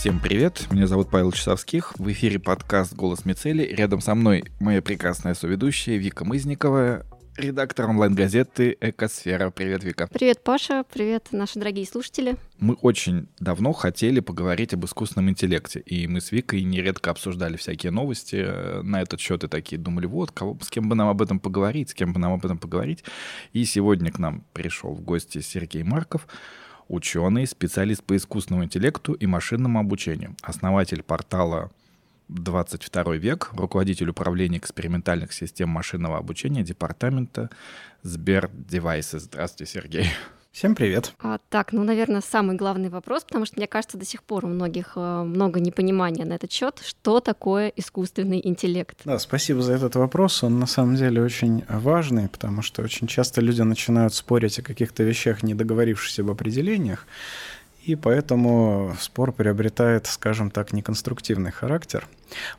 Всем привет, меня зовут Павел Часовских, в эфире подкаст «Голос Мицели». Рядом со мной моя прекрасная соведущая Вика Мызникова, редактор онлайн-газеты «Экосфера». Привет, Вика. Привет, Паша. Привет, наши дорогие слушатели. Мы очень давно хотели поговорить об искусственном интеллекте, и мы с Викой нередко обсуждали всякие новости э, на этот счет и такие думали, вот, кого, с кем бы нам об этом поговорить, с кем бы нам об этом поговорить. И сегодня к нам пришел в гости Сергей Марков, ученый, специалист по искусственному интеллекту и машинному обучению, основатель портала 22 век, руководитель управления экспериментальных систем машинного обучения департамента Сбер Девайсы. Здравствуйте, Сергей. Всем привет. А, так, ну, наверное, самый главный вопрос, потому что, мне кажется, до сих пор у многих э, много непонимания на этот счет, что такое искусственный интеллект. Да, спасибо за этот вопрос. Он на самом деле очень важный, потому что очень часто люди начинают спорить о каких-то вещах, не договорившись об определениях. И поэтому спор приобретает, скажем так, неконструктивный характер.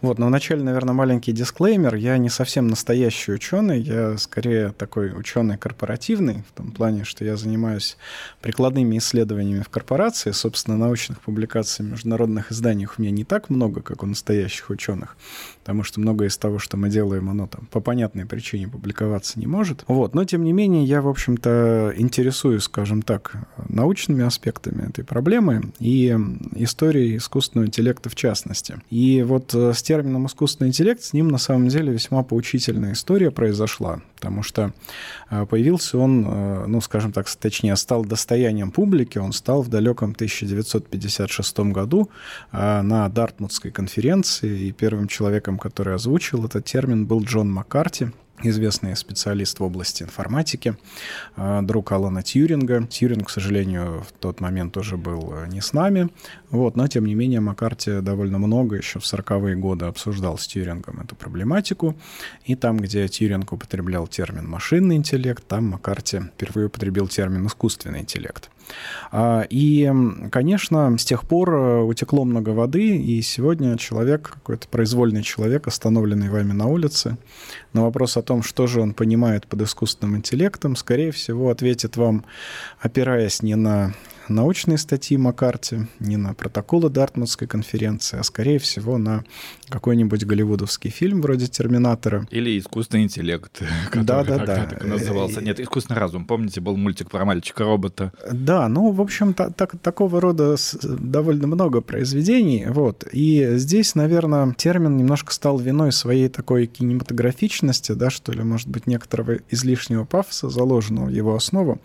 Вот, но вначале, наверное, маленький дисклеймер. Я не совсем настоящий ученый, я скорее такой ученый корпоративный, в том плане, что я занимаюсь прикладными исследованиями в корпорации. Собственно, научных публикаций в международных изданиях у меня не так много, как у настоящих ученых, потому что многое из того, что мы делаем, оно там по понятной причине публиковаться не может. Вот, но тем не менее, я, в общем-то, интересуюсь, скажем так, научными аспектами этой проблемы и историей искусственного интеллекта в частности. И вот э, с термином искусственный интеллект с ним на самом деле весьма поучительная история произошла, потому что э, появился он, э, ну, скажем так, точнее, стал достоянием публики, он стал в далеком 1956 году на Дартмутской конференции, и первым человеком, который озвучил этот термин, был Джон Маккарти, известный специалист в области информатики, а, друг Алана Тьюринга. Тьюринг, к сожалению, в тот момент тоже был э, не с нами, вот, но, тем не менее, Маккарти довольно много еще в 40-е годы обсуждал с Тьюрингом эту проблематику, и там, где Тьюринг употреблял термин «машинный интеллект», там Маккарти впервые употребил термин «искусственный интеллект». А, и, конечно, с тех пор э, утекло много воды, и сегодня человек, какой-то произвольный человек, остановленный вами на улице, на вопрос о том, что же он понимает под искусственным интеллектом, скорее всего, ответит вам, опираясь не на научные статьи Маккарти, не на протоколы Дартмутской конференции, а скорее всего на какой-нибудь голливудовский фильм вроде «Терминатора». Или искусственный интеллект, который да, да, да. так назывался. Нет, искусственный разум. Помните, был мультик про мальчика-робота? Да, ну, в общем, так, так, такого рода довольно много произведений. Вот. И здесь, наверное, термин немножко стал виной своей такой кинематографичности, да, что ли, может быть, некоторого излишнего пафоса, заложенного в его основу.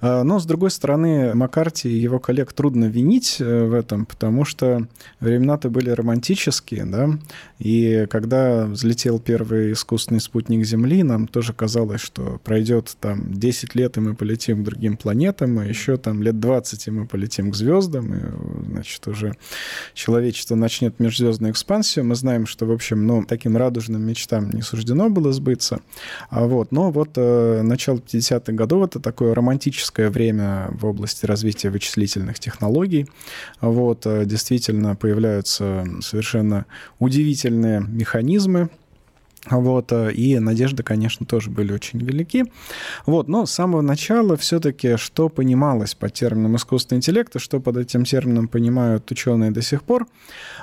А, но, с другой стороны, Маккарти и его коллег трудно винить э, в этом, потому что времена-то были романтические, да, и когда взлетел первый искусственный спутник Земли, нам тоже казалось, что пройдет там 10 лет, и мы полетим к другим планетам, а еще там лет 20, и мы полетим к звездам, и, значит, уже человечество начнет межзвездную экспансию. Мы знаем, что, в общем, ну, таким радужным мечтам не суждено было сбыться. А вот, но вот э, начало 50-х годов — это такое романтическое время в области развития вычислительных технологий. Вот, э, действительно появляются совершенно удивительные механизмы, вот, э, и надежды, конечно, тоже были очень велики. Вот, но с самого начала все-таки, что понималось под термином искусственный интеллект, и что под этим термином понимают ученые до сих пор,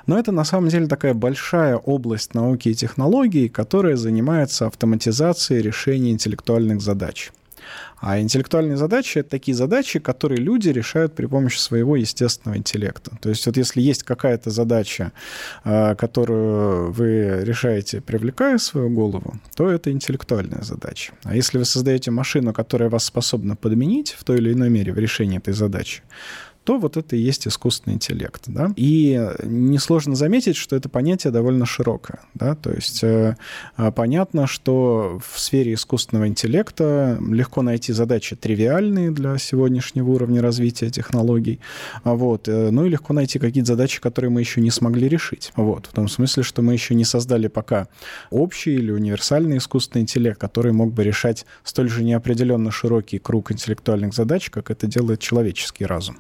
но это на самом деле такая большая область науки и технологий, которая занимается автоматизацией решения интеллектуальных задач. А интеллектуальные задачи — это такие задачи, которые люди решают при помощи своего естественного интеллекта. То есть вот если есть какая-то задача, а, которую вы решаете, привлекая свою голову, то это интеллектуальная задача. А если вы создаете машину, которая вас способна подменить в той или иной мере в решении этой задачи, то вот это и есть искусственный интеллект. Да? И несложно заметить, что это понятие довольно широкое. Да? То есть э, а, понятно, что в сфере искусственного интеллекта легко найти задачи тривиальные для сегодняшнего уровня развития технологий, а вот, э, ну и легко найти какие-то задачи, которые мы еще не смогли решить. Вот, в том смысле, что мы еще не создали пока общий или универсальный искусственный интеллект, который мог бы решать столь же неопределенно широкий круг интеллектуальных задач, как это делает человеческий разум.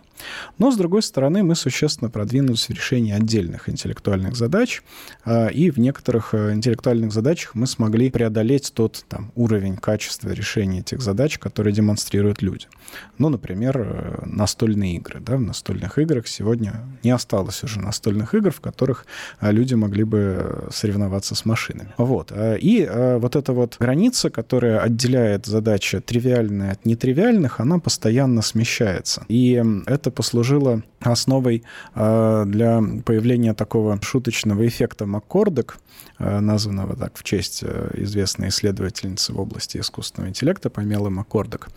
Но, с другой стороны, мы существенно продвинулись в решении отдельных интеллектуальных задач, а, и в некоторых э, интеллектуальных задачах мы смогли преодолеть тот там, уровень качества решения этих задач, которые демонстрируют люди. Ну, например, э, настольные игры. Да? В настольных играх сегодня не осталось уже настольных игр, в которых э, люди могли бы соревноваться с машинами. Вот. И вот эта вот граница, которая отделяет задачи тривиальные от нетривиальных, она постоянно смещается. И это послужило основой для появления такого шуточного эффекта Маккордек, Э, названного так в честь э, известной исследовательницы в области искусственного интеллекта Памелы Маккордок.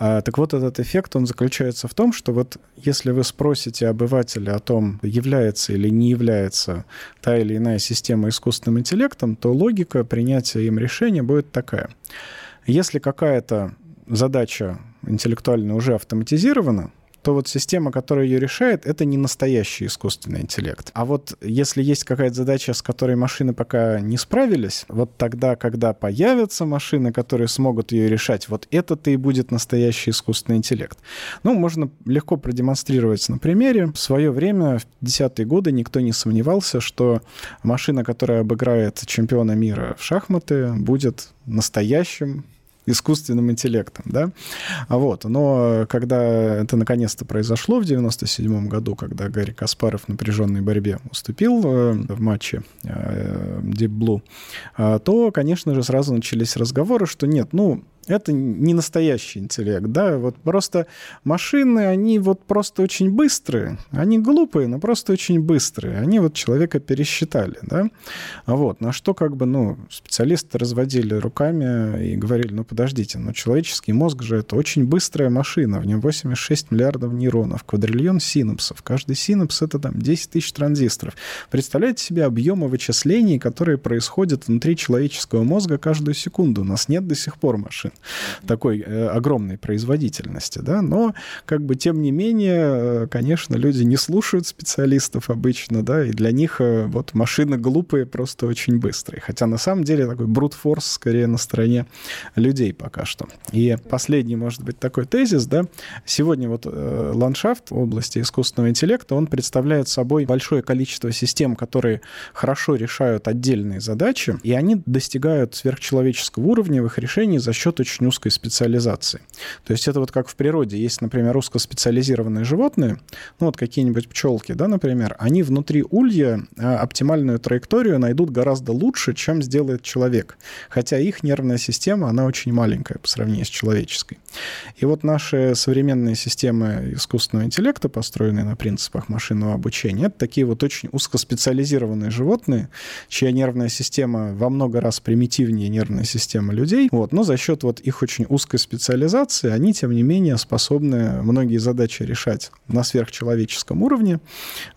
А, так вот, этот эффект, он заключается в том, что вот если вы спросите обывателя о том, является или не является та или иная система искусственным интеллектом, то логика принятия им решения будет такая. Если какая-то задача интеллектуально уже автоматизирована, то вот система, которая ее решает, это не настоящий искусственный интеллект. А вот если есть какая-то задача, с которой машины пока не справились, вот тогда, когда появятся машины, которые смогут ее решать, вот это-то и будет настоящий искусственный интеллект. Ну, можно легко продемонстрировать на примере. В свое время, в 50-е годы, никто не сомневался, что машина, которая обыграет чемпиона мира в шахматы, будет настоящим искусственным интеллектом, да, вот, но когда это наконец-то произошло в 97 году, когда Гарри Каспаров в напряженной борьбе уступил э, в матче э, Deep Blue, э, то, конечно же, сразу начались разговоры, что нет, ну, это не настоящий интеллект, да, вот просто машины, они вот просто очень быстрые, они глупые, но просто очень быстрые, они вот человека пересчитали, да, вот, на что как бы, ну, специалисты разводили руками и говорили, ну, подождите, но человеческий мозг же это очень быстрая машина, в нем 86 миллиардов нейронов, квадриллион синапсов, каждый синапс это там 10 тысяч транзисторов. Представляете себе объемы вычислений, которые происходят внутри человеческого мозга каждую секунду, у нас нет до сих пор машин такой э, огромной производительности, да, но как бы тем не менее, э, конечно, люди не слушают специалистов обычно, да, и для них э, вот машины глупые просто очень быстрые, хотя на самом деле такой брут-форс скорее на стороне людей пока что. И последний, может быть, такой тезис, да, сегодня вот ландшафт в области искусственного интеллекта, он представляет собой большое количество систем, которые хорошо решают отдельные задачи, и они достигают сверхчеловеческого уровня в их решении за счет очень узкой специализации. То есть это вот как в природе. Есть, например, узкоспециализированные животные, ну вот какие-нибудь пчелки, да, например, они внутри улья а, оптимальную траекторию найдут гораздо лучше, чем сделает человек. Хотя их нервная система, она очень маленькая по сравнению с человеческой. И вот наши современные системы искусственного интеллекта, построенные на принципах машинного обучения, это такие вот очень узкоспециализированные животные, чья нервная система во много раз примитивнее нервной системы людей, вот, но за счет вот вот их очень узкой специализации, они, тем не менее, способны многие задачи решать на сверхчеловеческом уровне.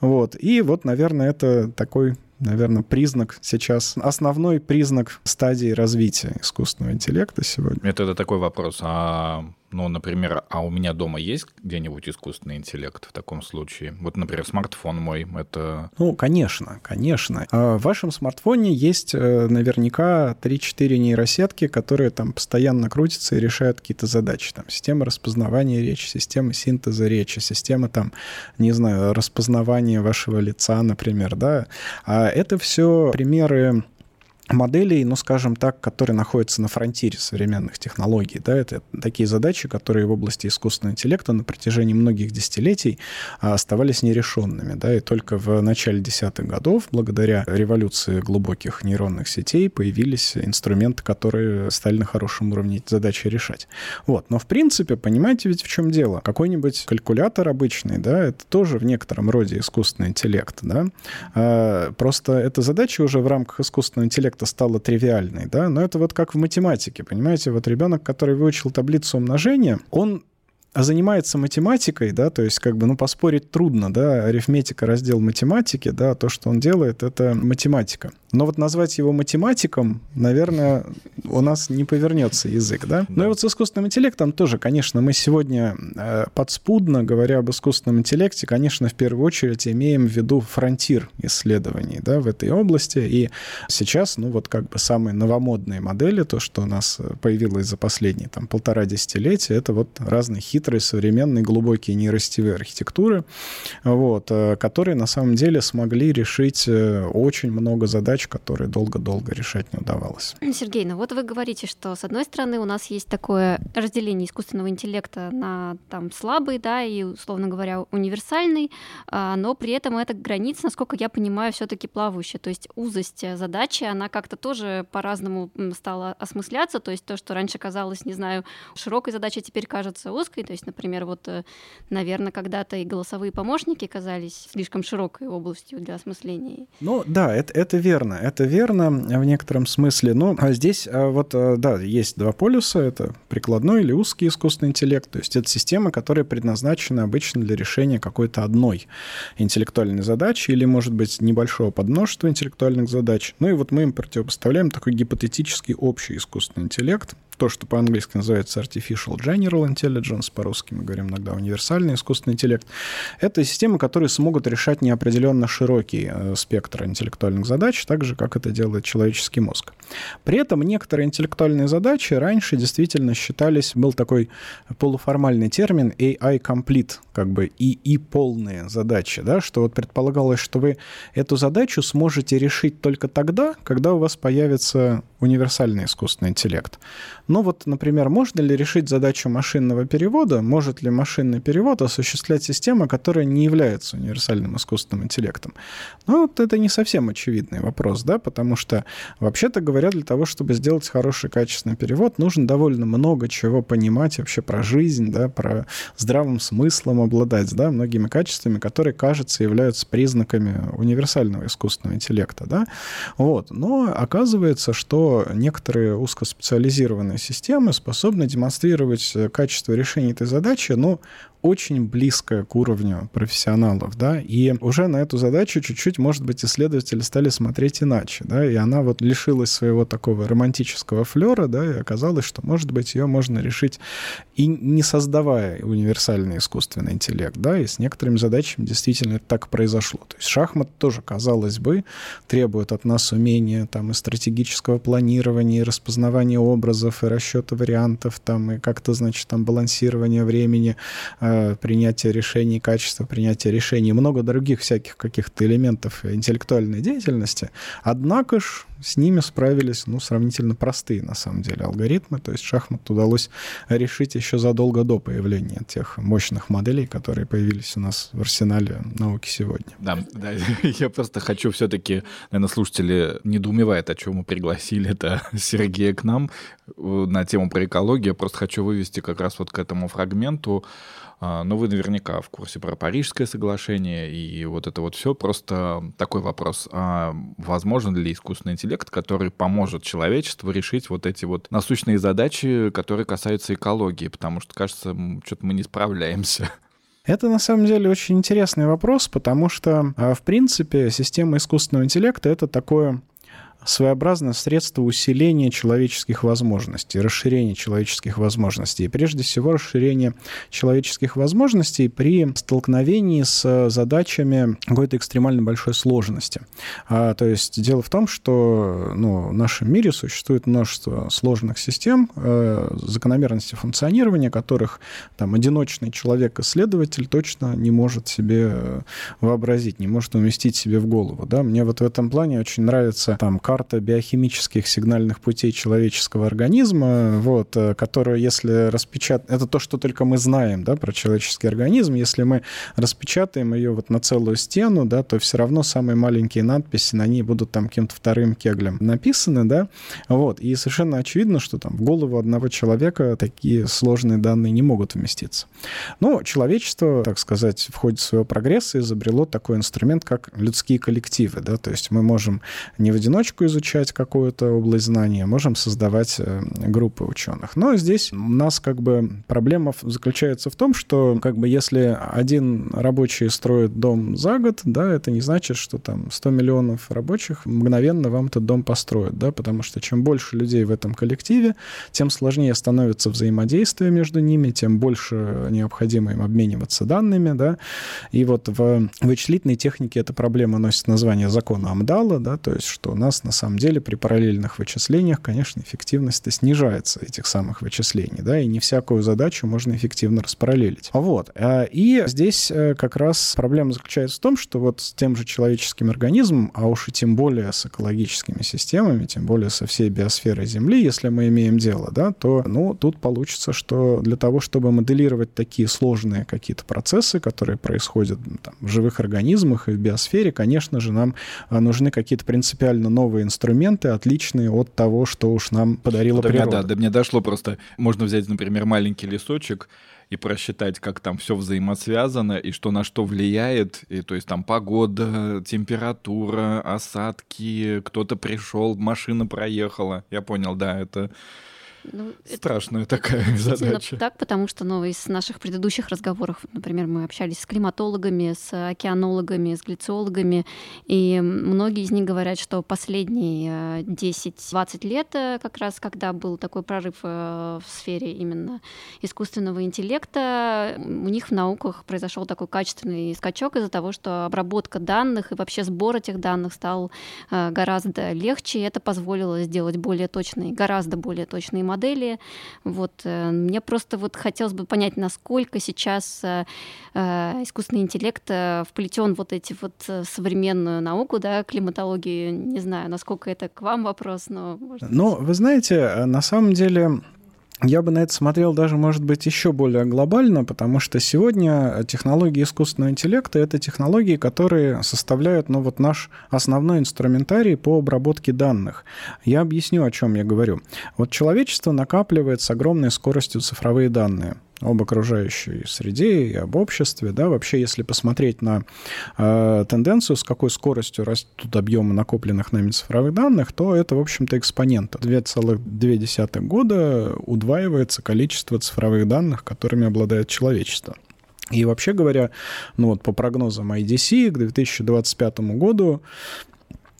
Вот. И вот, наверное, это такой наверное, признак сейчас, основной признак стадии развития искусственного интеллекта сегодня. Это, это такой вопрос. А ну, например, а у меня дома есть где-нибудь искусственный интеллект в таком случае? Вот, например, смартфон мой, это... Ну, конечно, конечно. А в вашем смартфоне есть э, наверняка 3-4 нейросетки, которые там постоянно крутятся и решают какие-то задачи. Там система распознавания речи, система синтеза речи, система там, не знаю, распознавания вашего лица, например, да. А это все примеры моделей, ну, скажем так, которые находятся на фронтире современных технологий. Да, это такие задачи, которые в области искусственного интеллекта на протяжении многих десятилетий а, оставались нерешенными. Да, и только в начале десятых годов, благодаря революции глубоких нейронных сетей, появились инструменты, которые стали на хорошем уровне эти задачи решать. Вот. Но, в принципе, понимаете ведь в чем дело? Какой-нибудь калькулятор обычный, да, это тоже в некотором роде искусственный интеллект, да. А, просто эта задача уже в рамках искусственного интеллекта как-то стало тривиальной, да, но это вот как в математике, понимаете, вот ребенок, который выучил таблицу умножения, он а занимается математикой, да, то есть как бы, ну, поспорить трудно, да, арифметика, раздел математики, да, то, что он делает, это математика. Но вот назвать его математиком, наверное, у нас не повернется язык, да? да. Ну и вот с искусственным интеллектом тоже, конечно, мы сегодня э, подспудно, говоря об искусственном интеллекте, конечно, в первую очередь имеем в виду фронтир исследований, да, в этой области. И сейчас, ну, вот как бы самые новомодные модели, то, что у нас появилось за последние там полтора десятилетия, это вот разные хитрые хитрые, современные, глубокие нейросетевые архитектуры, вот, э, которые на самом деле смогли решить э, очень много задач, которые долго-долго решать не удавалось. Сергей, ну вот вы говорите, что с одной стороны у нас есть такое разделение искусственного интеллекта на там слабый, да, и, условно говоря, универсальный, а, но при этом эта граница, насколько я понимаю, все-таки плавающая. То есть узость задачи, она как-то тоже по-разному стала осмысляться. То есть то, что раньше казалось, не знаю, широкой задачей, теперь кажется узкой. То есть, например, вот, э, наверное, когда-то и голосовые помощники казались слишком широкой областью для осмысления. Ну да, это, это верно. Это верно в некотором смысле. Но а здесь а, вот, э, да, есть два полюса. Это прикладной или узкий искусственный интеллект. То есть это система, которая предназначена обычно для решения какой-то одной интеллектуальной задачи или, может быть, небольшого подмножества интеллектуальных задач. Ну и вот мы им противопоставляем такой гипотетический общий искусственный интеллект, то, что по-английски называется Artificial General Intelligence, по-русски мы говорим иногда универсальный искусственный интеллект, это системы, которые смогут решать неопределенно широкий э, спектр интеллектуальных задач, так же, как это делает человеческий мозг. При этом некоторые интеллектуальные задачи раньше действительно считались, был такой полуформальный термин AI Complete, как бы и, и полные задачи, да, что вот предполагалось, что вы эту задачу сможете решить только тогда, когда у вас появится универсальный искусственный интеллект. Ну вот, например, можно ли решить задачу машинного перевода? Может ли машинный перевод осуществлять система, которая не является универсальным искусственным интеллектом? Ну вот это не совсем очевидный вопрос, да, потому что, вообще-то говоря, для того, чтобы сделать хороший качественный перевод, нужно довольно много чего понимать вообще про жизнь, да, про здравым смыслом обладать, да, многими качествами, которые, кажется, являются признаками универсального искусственного интеллекта, да. Вот. Но оказывается, что некоторые узкоспециализированные системы способны демонстрировать э, качество решения этой задачи, но очень близкая к уровню профессионалов, да, и уже на эту задачу чуть-чуть, может быть, исследователи стали смотреть иначе, да, и она вот лишилась своего такого романтического флера, да, и оказалось, что, может быть, ее можно решить и не создавая универсальный искусственный интеллект, да, и с некоторыми задачами действительно так произошло. То есть шахмат тоже, казалось бы, требует от нас умения там и стратегического планирования, и распознавания образов, и расчета вариантов, там, и как-то, значит, там балансирования времени, Э, принятия решений, качество принятия решений, много других всяких каких-то элементов интеллектуальной деятельности. Однако ж с ними справились, ну, сравнительно простые, на самом деле, алгоритмы. То есть шахмат удалось решить еще задолго до появления тех мощных моделей, которые появились у нас в арсенале науки сегодня. Да, да я просто хочу все-таки, наверное, слушатели недоумевают, о чем мы пригласили это Сергея к нам э, на тему про экологию. Я просто хочу вывести как раз вот к этому фрагменту но вы наверняка в курсе про Парижское соглашение и вот это вот все. Просто такой вопрос. А возможен ли искусственный интеллект, который поможет человечеству решить вот эти вот насущные задачи, которые касаются экологии? Потому что, кажется, что-то мы не справляемся. Это на самом деле очень интересный вопрос, потому что, а, в принципе, система искусственного интеллекта — это такое своеобразное средство усиления человеческих возможностей, расширения человеческих возможностей. И прежде всего расширение человеческих возможностей при столкновении с задачами какой-то экстремально большой сложности. А, то есть дело в том, что ну, в нашем мире существует множество сложных систем, э, закономерности функционирования которых там, одиночный человек-исследователь точно не может себе вообразить, не может уместить себе в голову. Да? Мне вот в этом плане очень нравится там, карта биохимических сигнальных путей человеческого организма, вот, э, которую, если распечатать... Это то, что только мы знаем да, про человеческий организм. Если мы распечатаем ее вот на целую стену, да, то все равно самые маленькие надписи на ней будут там каким-то вторым кеглем написаны. Да? Вот. И совершенно очевидно, что там в голову одного человека такие сложные данные не могут вместиться. Но человечество, так сказать, в ходе своего прогресса изобрело такой инструмент, как людские коллективы. Да? То есть мы можем не в одиночку одиночку изучать какую-то область знания, можем создавать э, группы ученых. Но здесь у нас как бы проблема заключается в том, что как бы если один рабочий строит дом за год, да, это не значит, что там 100 миллионов рабочих мгновенно вам этот дом построят, да, потому что чем больше людей в этом коллективе, тем сложнее становится взаимодействие между ними, тем больше необходимо им обмениваться данными, да, и вот в вычислительной технике эта проблема носит название закона Амдала, да, то есть что у нас на самом деле при параллельных вычислениях, конечно, эффективность снижается этих самых вычислений, да, и не всякую задачу можно эффективно распараллелить. Вот. А, и здесь э, как раз проблема заключается в том, что вот с тем же человеческим организмом, а уж и тем более с экологическими системами, тем более со всей биосферой Земли, если мы имеем дело, да, то, ну, тут получится, что для того, чтобы моделировать такие сложные какие-то процессы, которые происходят там, в живых организмах и в биосфере, конечно же, нам а, нужны какие-то принципиально новые инструменты, отличные от того, что уж нам подарила да, природа. Да, да, мне дошло просто. Можно взять, например, маленький лесочек, и просчитать, как там все взаимосвязано и что на что влияет. И, то есть там погода, температура, осадки, кто-то пришел, машина проехала. Я понял, да, это ну, Страшная это такая задача. так, потому что ну, из наших предыдущих разговоров, например, мы общались с климатологами, с океанологами, с глициологами, и многие из них говорят, что последние 10-20 э, лет, э, как раз когда был такой прорыв э, в сфере именно искусственного интеллекта, у них в науках произошел такой качественный скачок из-за того, что обработка данных и вообще сбор этих данных стал гораздо легче, и это позволило сделать более точные, гораздо более точные модели. Вот, э, мне просто вот хотелось бы понять, насколько сейчас э, э, искусственный интеллект вплетен вот эти вот современную науку, да, климатологию. Не знаю, насколько это к вам вопрос, но... Может ну, вы знаете, на самом деле я бы на это смотрел даже, может быть, еще более глобально, потому что сегодня технологии искусственного интеллекта — это технологии, которые составляют ну, вот наш основной инструментарий по обработке данных. Я объясню, о чем я говорю. Вот человечество накапливает с огромной скоростью цифровые данные — об окружающей среде и об обществе. Да? Вообще, если посмотреть на э, тенденцию, с какой скоростью растут объемы накопленных нами цифровых данных, то это, в общем-то, экспонент. 2,2 года удваивается количество цифровых данных, которыми обладает человечество. И вообще говоря, ну вот по прогнозам IDC к 2025 году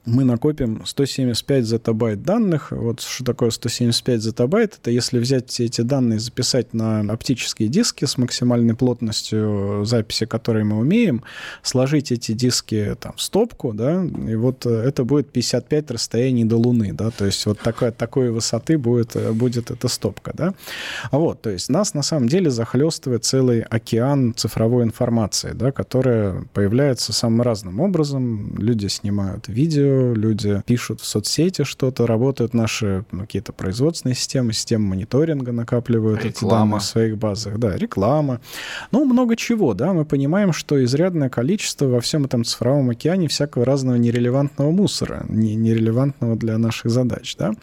мы накопим 175 зетабайт данных. Вот что такое 175 зетабайт? Это если взять все эти данные, записать на оптические диски с максимальной плотностью записи, которые мы умеем, сложить эти диски там, в стопку, да, и вот э, это будет 55 расстояний до Луны, да, то есть вот такой, такой высоты будет, э, будет эта стопка, да. Вот, то есть нас на самом деле захлестывает целый океан цифровой информации, да, которая появляется самым разным образом. Люди снимают видео, люди пишут в соцсети что-то, работают наши ну, какие-то производственные системы, системы мониторинга накапливают реклама. эти данные в своих базах. Да, реклама. Ну, много чего, да. Мы понимаем, что изрядное количество во всем этом цифровом океане всякого разного нерелевантного мусора, не, нерелевантного для наших задач, да.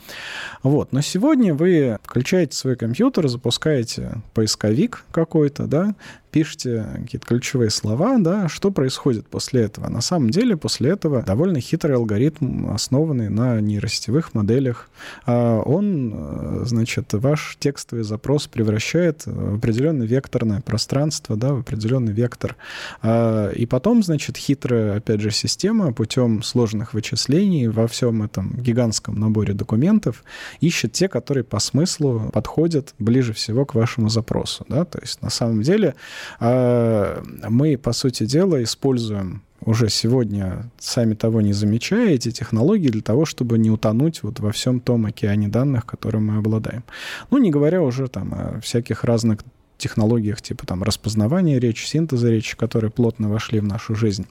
Вот. Но сегодня вы включаете свой компьютер, запускаете поисковик какой-то, да, пишете какие-то ключевые слова, да, что происходит после этого? На самом деле после этого довольно хитрый алгоритм, основанный на нейросетевых моделях. А он, э, значит, ваш текстовый запрос превращает в определенное векторное пространство, да, в определенный вектор. А, и потом, значит, хитрая, опять же, система путем сложных вычислений во всем этом гигантском наборе документов ищет те, которые по смыслу подходят ближе всего к вашему запросу. Да? То есть на самом деле мы, по сути дела, используем уже сегодня, сами того не замечая, эти технологии для того, чтобы не утонуть вот во всем том океане данных, которым мы обладаем. Ну, не говоря уже там о всяких разных технологиях типа там распознавания речи, синтеза речи, которые плотно вошли в нашу жизнь.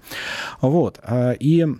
Вот. А, и а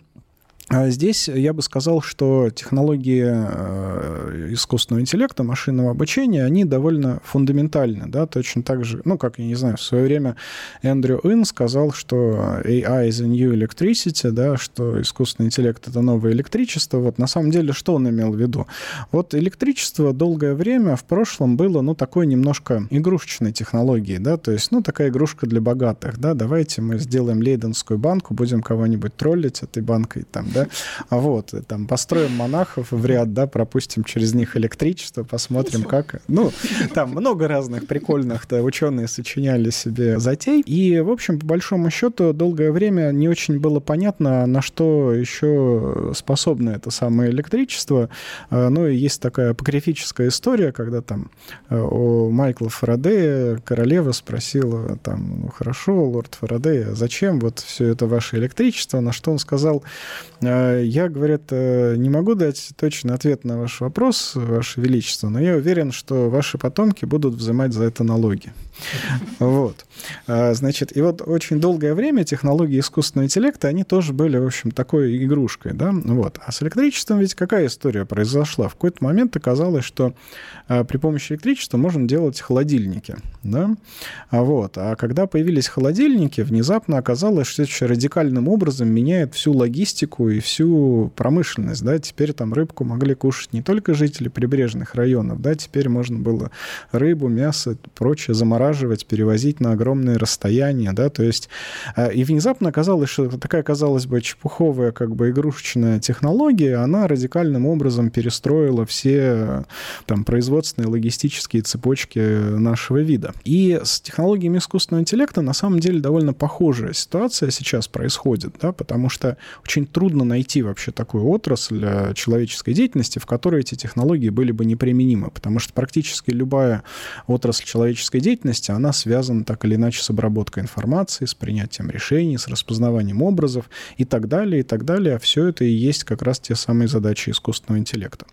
здесь я бы сказал, что технологии э, искусственного интеллекта, машинного обучения, они довольно фундаментальны, да, точно так же, ну, как, я не знаю, в свое время Эндрю Ин сказал, что AI is a new electricity, да, что искусственный интеллект — это новое электричество. Вот на самом деле что он имел в виду? Вот электричество долгое время в прошлом было, ну, такой немножко игрушечной технологией, да, то есть, ну, такая игрушка для богатых, да, давайте мы сделаем лейденскую банку, будем кого-нибудь троллить этой банкой, там, да, а вот, там, построим монахов в ряд, да, пропустим через них электричество, посмотрим, как... Ну, там много разных прикольных, да, ученые сочиняли себе затей, и, в общем, по большому счету, долгое время не очень было понятно, на что еще способно это самое электричество. А, ну, и есть такая апокрифическая история, когда там у Майкла Фарадея королева спросила, там, ну, хорошо, лорд Фарадей, а зачем вот все это ваше электричество? На что он сказал, э, я, говорят, э, не могу дать точный ответ на ваш вопрос, Ваше Величество, но я уверен, что ваши потомки будут взимать за это налоги. Вот. А, значит, и вот очень долгое время технологии искусственного интеллекта, они тоже были, в общем, такой игрушкой, да, вот. А с электричеством ведь какая история произошла? В какой-то момент оказалось, что а, при помощи электричества можно делать холодильники, да, а вот. А когда появились холодильники, внезапно оказалось, что это радикальным образом меняет всю логистику и всю промышленность, да, теперь там рыбку могли кушать не только жители прибрежных районов, да, теперь можно было рыбу, мясо, прочее замораживать, перевозить на огромные расстояния, да, то есть а, и внезапно оказалось, что такая, казалось бы, чепуховая, как бы игрушечная технология, она радикальным образом перестроила все там производственные логистические цепочки нашего вида. И с технологиями искусственного интеллекта на самом деле довольно похожая ситуация сейчас происходит, да, потому что очень трудно найти вообще такую отрасль человеческой деятельности, в которой эти технологии были бы неприменимы, потому что практически любая отрасль человеческой деятельности, она связана так или иначе с обработкой информации, с принятием решений, с распознаванием образов и так далее, и так далее. А все это и есть как раз те самые задачи искусственного интеллекта.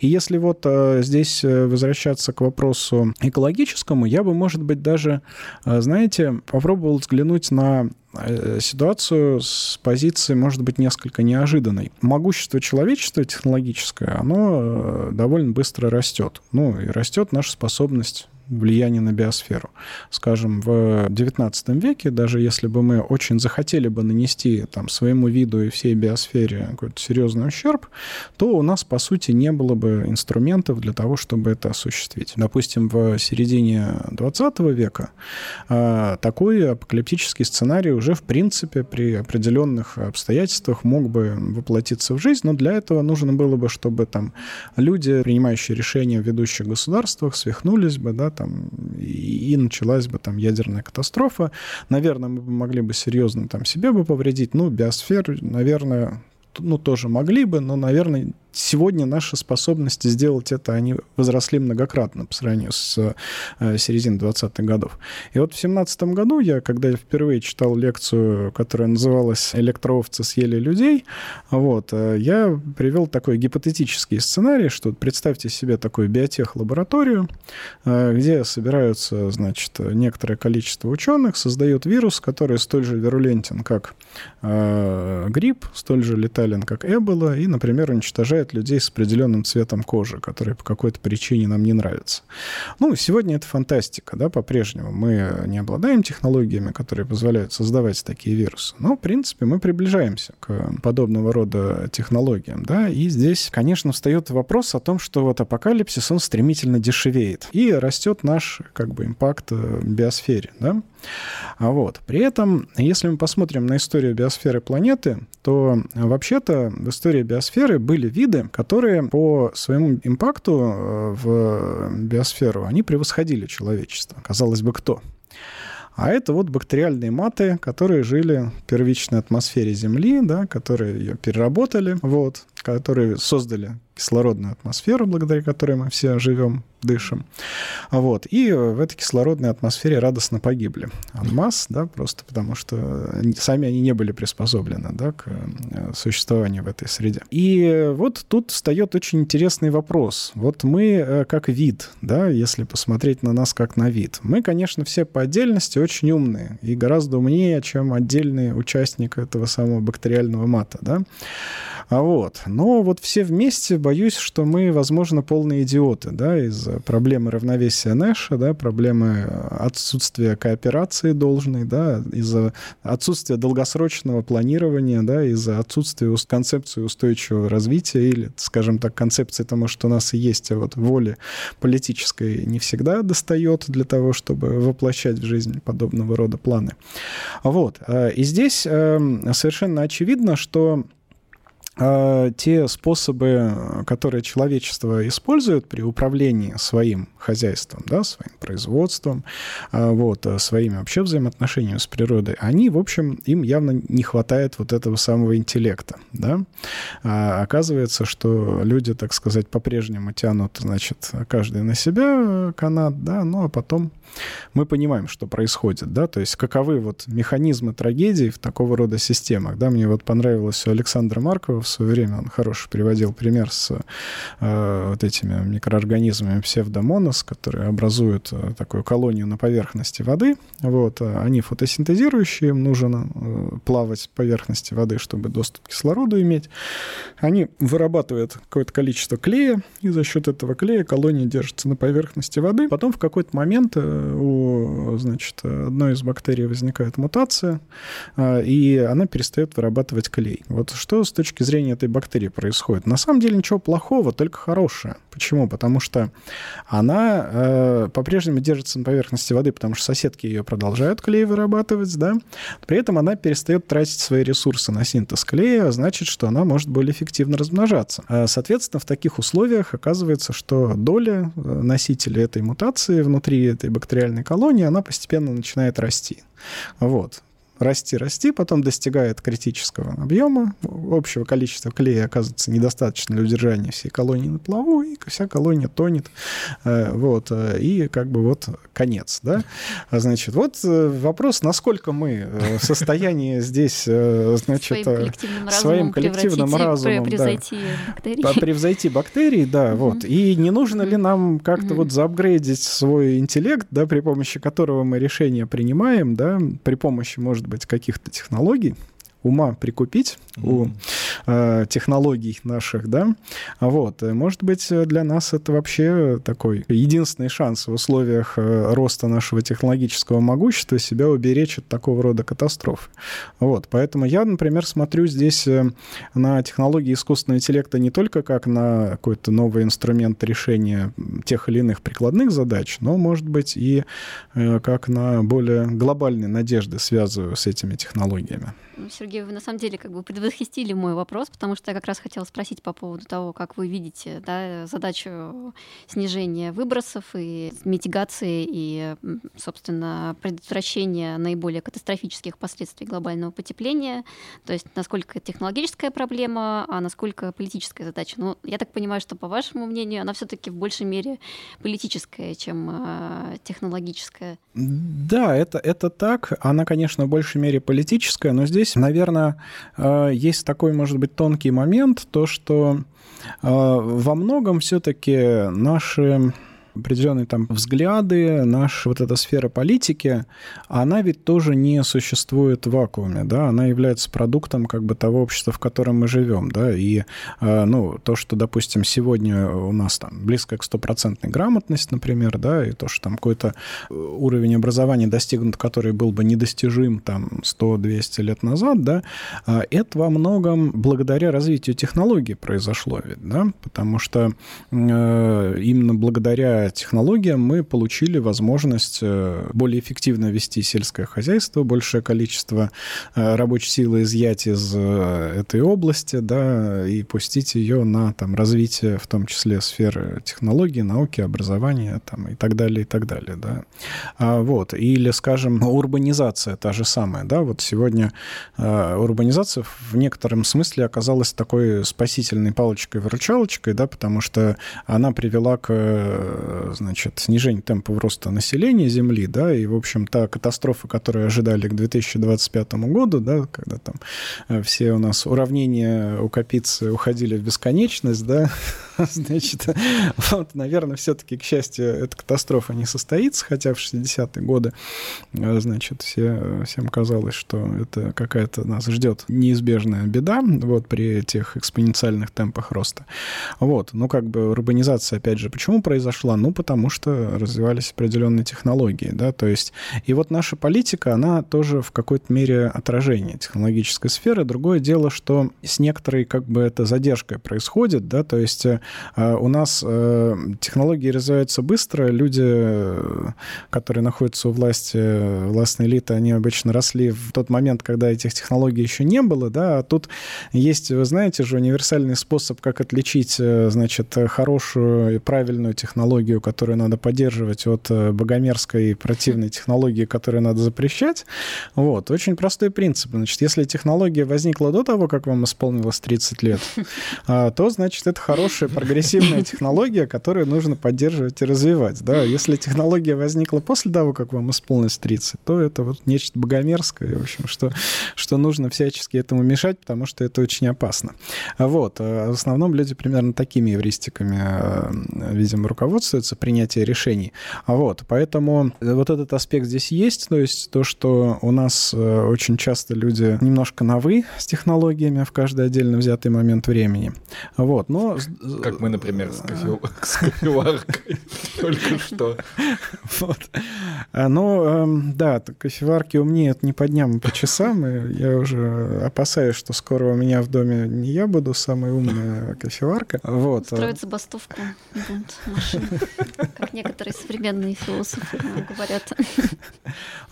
И если вот э, здесь э, возвращаться к вопросу экологическому, я бы, может быть, даже, э, знаете, попробовал взглянуть на э, ситуацию с позиции, может быть, несколько неожиданной. Могущество человечества технологическое, оно э, довольно быстро растет. Ну, и растет наша способность влияние на биосферу. Скажем, в XIX веке, даже если бы мы очень захотели бы нанести там, своему виду и всей биосфере какой-то серьезный ущерб, то у нас, по сути, не было бы инструментов для того, чтобы это осуществить. Допустим, в середине XX века э, такой апокалиптический сценарий уже, в принципе, при определенных обстоятельствах мог бы воплотиться в жизнь, но для этого нужно было бы, чтобы там люди, принимающие решения в ведущих государствах, свихнулись бы, да, там, и, началась бы там ядерная катастрофа. Наверное, мы бы могли бы серьезно там себе бы повредить. Ну, биосфер, наверное, ну, тоже могли бы, но, наверное, сегодня наши способности сделать это, они возросли многократно по сравнению с э, серединой 20-х годов. И вот в 17 году я, когда впервые читал лекцию, которая называлась «Электроовцы съели людей», вот, э, я привел такой гипотетический сценарий, что представьте себе такую биотех-лабораторию, э, где собираются, значит, некоторое количество ученых, создают вирус, который столь же вирулентен, как грипп, столь же летален, как эбола, и, например, уничтожает привлекает людей с определенным цветом кожи, который по какой-то причине нам не нравится. Ну, сегодня это фантастика, да, по-прежнему. Мы не обладаем технологиями, которые позволяют создавать такие вирусы. Но, в принципе, мы приближаемся к подобного рода технологиям, да, и здесь, конечно, встает вопрос о том, что вот апокалипсис, он стремительно дешевеет, и растет наш, как бы, импакт в биосфере, да. А вот. При этом, если мы посмотрим на историю биосферы планеты, то вообще-то в истории биосферы были виды, которые по своему импакту э, в биосферу, они превосходили человечество. Казалось бы, кто? А это вот бактериальные маты, которые жили в первичной атмосфере Земли, да, которые ее переработали, вот, которые создали кислородную атмосферу, благодаря которой мы все живем, дышим. Вот. И в этой кислородной атмосфере радостно погибли от масс, да, просто потому что сами они не были приспособлены да, к э, существованию в этой среде. И вот тут встает очень интересный вопрос. Вот мы э, как вид, да, если посмотреть на нас как на вид, мы, конечно, все по отдельности очень умные и гораздо умнее, чем отдельный участник этого самого бактериального мата, да. А вот. Но вот все вместе, боюсь, что мы, возможно, полные идиоты, да, из-за проблемы равновесия Нэша, да, проблемы отсутствия кооперации должной, да, из-за отсутствия долгосрочного планирования, да, из-за отсутствия концепции устойчивого развития или, скажем так, концепции того, что у нас и есть, а вот воли политической не всегда достает для того, чтобы воплощать в жизнь подобного рода планы. Вот. И здесь эм, совершенно очевидно, что э, те способы, которые человечество использует при управлении своим хозяйством, да, своим производством, э, вот, своими вообще взаимоотношениями с природой, они, в общем, им явно не хватает вот этого самого интеллекта, да. А оказывается, что люди, так сказать, по-прежнему тянут, значит, каждый на себя канат, да, ну а потом мы понимаем, что происходит, да, то есть каковы вот механизмы трагедий в такого рода системах, да, мне вот понравилось у Александра Маркова в свое время, он хороший приводил пример с э, вот этими микроорганизмами псевдомонос, которые образуют э, такую колонию на поверхности воды, вот, а они фотосинтезирующие, им нужно э, плавать по поверхности воды, чтобы доступ к кислороду иметь, они вырабатывают какое-то количество клея, и за счет этого клея колония держится на поверхности воды, потом в какой-то момент э, у значит, одной из бактерий возникает мутация, а, и она перестает вырабатывать клей. Вот что с точки зрения этой бактерии происходит? На самом деле ничего плохого, только хорошее. Почему? Потому что она э, по-прежнему держится на поверхности воды, потому что соседки ее продолжают клей вырабатывать, да. При этом она перестает тратить свои ресурсы на синтез клея, а значит, что она может более эффективно размножаться. А, соответственно, в таких условиях оказывается, что доля э, носителя этой мутации внутри этой бактериальной колонии, она постепенно начинает расти. Вот расти, расти, потом достигает критического объема, общего количества клея оказывается недостаточно для удержания всей колонии на плаву, и вся колония тонет, э, вот, э, и как бы вот конец, да. А, значит, вот э, вопрос, насколько мы в состоянии здесь, значит, своим коллективным разумом, превзойти да, бактерии. Превзойти бактерии, да, вот. И не нужно ли нам как-то вот заапгрейдить свой интеллект, да, при помощи которого мы решения принимаем, да, при помощи, может быть, быть, каких-то технологий, ума прикупить mm-hmm. у э, технологий наших, да, вот, может быть, для нас это вообще такой единственный шанс в условиях э, роста нашего технологического могущества себя уберечь от такого рода катастроф. Вот, поэтому я, например, смотрю здесь э, на технологии искусственного интеллекта не только как на какой-то новый инструмент решения тех или иных прикладных задач, но, может быть, и э, как на более глобальные надежды связываю с этими технологиями. Сергей, вы на самом деле как бы предвосхитили мой вопрос, потому что я как раз хотела спросить по поводу того, как вы видите да, задачу снижения выбросов и митигации и, собственно, предотвращения наиболее катастрофических последствий глобального потепления. То есть насколько технологическая проблема, а насколько политическая задача. Ну, я так понимаю, что, по вашему мнению, она все-таки в большей мере политическая, чем э, технологическая. Да, это, это так. Она, конечно, в большей мере политическая, но здесь здесь, наверное, э, есть такой, может быть, тонкий момент, то, что э, во многом все-таки наши определенные там взгляды, наша вот эта сфера политики, она ведь тоже не существует в вакууме, да, она является продуктом как бы того общества, в котором мы живем, да, и, э, ну, то, что, допустим, сегодня у нас там близко к стопроцентной грамотности, например, да, и то, что там какой-то уровень образования достигнут, который был бы недостижим там 100-200 лет назад, да, э, это во многом благодаря развитию технологий произошло ведь, да, потому что э, именно благодаря технологиям мы получили возможность э, более эффективно вести сельское хозяйство, большее количество э, рабочей силы изъять из э, этой области, да, и пустить ее на там, развитие, в том числе сферы технологий, науки, образования там, и так далее, и так далее. Да. А, вот. Или, скажем, урбанизация та же самая. Да? Вот сегодня урбанизация в некотором смысле оказалась такой спасительной палочкой-выручалочкой, да, потому что она привела к значит, снижение темпов роста населения Земли, да, и, в общем, та катастрофа, которую ожидали к 2025 году, да, когда там э, все у нас уравнения у Капицы уходили в бесконечность, да, значит, вот, наверное, все-таки, к счастью, эта катастрофа не состоится, хотя в 60-е годы, э, значит, все, всем казалось, что это какая-то нас ждет неизбежная беда, вот, при этих экспоненциальных темпах роста. Вот, ну, как бы урбанизация, опять же, почему произошла? Ну, потому что развивались определенные технологии, да, то есть, и вот наша политика, она тоже в какой-то мере отражение технологической сферы. Другое дело, что с некоторой, как бы, это задержкой происходит, да, то есть э, у нас э, технологии развиваются быстро, люди, которые находятся у власти, властной элиты, они обычно росли в тот момент, когда этих технологий еще не было, да, а тут есть, вы знаете же, универсальный способ, как отличить, значит, хорошую и правильную технологию, которую надо поддерживать от богомерзкой противной технологии, которую надо запрещать. Вот, очень простой принцип. Значит, если технология возникла до того, как вам исполнилось 30 лет, а, то, значит, это хорошая прогрессивная технология, которую нужно поддерживать и развивать. Да? Если технология возникла после того, как вам исполнилось 30, то это вот нечто богомерзкое, в общем, что, что нужно всячески этому мешать, потому что это очень опасно. Вот. А в основном люди примерно такими эвристиками, а, видимо, руководствуются принятие решений. Вот. Поэтому вот этот аспект здесь есть, то есть то, что у нас э, очень часто люди немножко на «вы» с технологиями в каждый отдельно взятый момент времени. Вот, но... Как мы, например, с, кофе... с кофеваркой только что. Вот. А, но, эм, да, кофеварки умнеют не по дням, а по часам, и я уже опасаюсь, что скоро у меня в доме не я буду самая умная кофеварка. Вот. Строить забастовку машины, как некоторые современные философы говорят.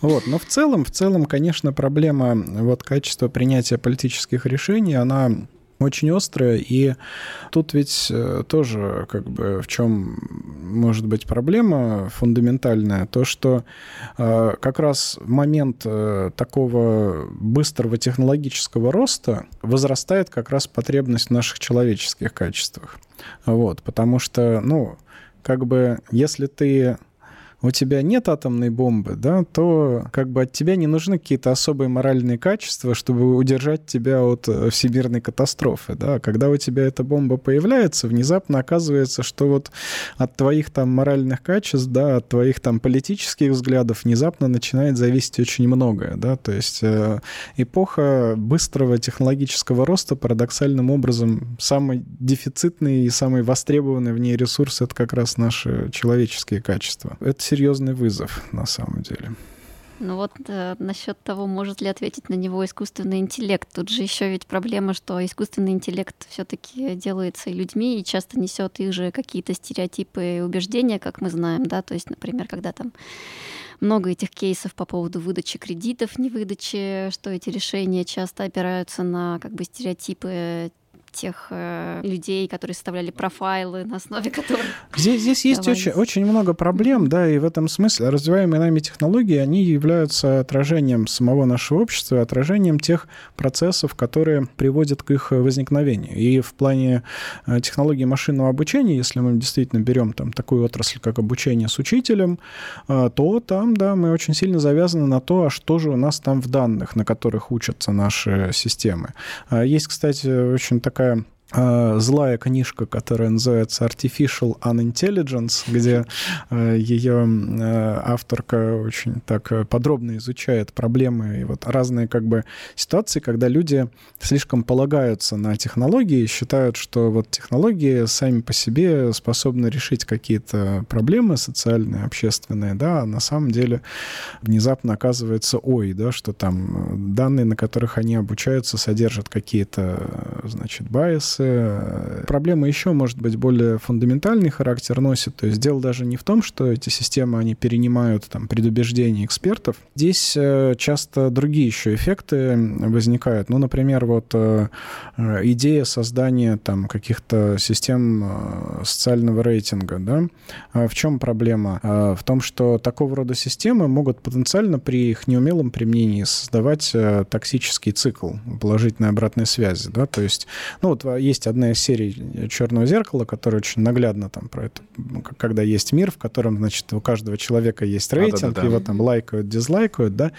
Вот, но в целом, в целом, конечно, проблема вот качества принятия политических решений, она очень острая, и тут ведь э, тоже как бы в чем может быть проблема фундаментальная, то что э, как раз момент э, такого быстрого технологического роста возрастает как раз потребность в наших человеческих качествах. Вот, потому что, ну, как бы, если ты у тебя нет атомной бомбы, да, то как бы от тебя не нужны какие-то особые моральные качества, чтобы удержать тебя от э, всемирной катастрофы, да. Когда у тебя эта бомба появляется, внезапно оказывается, что вот от твоих там моральных качеств, да, от твоих там политических взглядов внезапно начинает зависеть очень многое, да, то есть э, эпоха быстрого технологического роста парадоксальным образом самый дефицитный и самый востребованный в ней ресурс — это как раз наши человеческие качества. Это серьезный вызов на самом деле. Ну вот э, насчет того, может ли ответить на него искусственный интеллект. Тут же еще ведь проблема, что искусственный интеллект все-таки делается и людьми, и часто несет их же какие-то стереотипы и убеждения, как мы знаем, да, то есть, например, когда там много этих кейсов по поводу выдачи кредитов, не выдачи, что эти решения часто опираются на как бы стереотипы тех э, людей, которые составляли профайлы, на основе которых... Здесь, здесь есть очень, очень много проблем, да, и в этом смысле развиваемые нами технологии, они являются отражением самого нашего общества, отражением тех процессов, которые приводят к их возникновению. И в плане э, технологий машинного обучения, если мы действительно берем там такую отрасль, как обучение с учителем, э, то там, да, мы очень сильно завязаны на то, а что же у нас там в данных, на которых учатся наши системы. А есть, кстати, очень такая такая Э, злая книжка, которая называется Artificial Unintelligence, где э, ее э, авторка очень так подробно изучает проблемы и вот разные как бы ситуации, когда люди слишком полагаются на технологии считают, что вот технологии сами по себе способны решить какие-то проблемы социальные, общественные, да, а на самом деле внезапно оказывается, ой, да, что там данные, на которых они обучаются, содержат какие-то, значит, байсы, вопросы. Проблема еще, может быть, более фундаментальный характер носит. То есть дело даже не в том, что эти системы, они перенимают там предубеждения экспертов. Здесь э, часто другие еще эффекты возникают. Ну, например, вот э, идея создания там каких-то систем э, социального рейтинга, да. А в чем проблема? В том, что такого рода системы могут потенциально при их неумелом применении создавать токсический цикл положительной обратной связи, да, то есть, ну, вот есть одна из серий «Черного зеркала», которая очень наглядно там про это, когда есть мир, в котором, значит, у каждого человека есть рейтинг, а, да, да, да. его там лайкают, дизлайкают, да,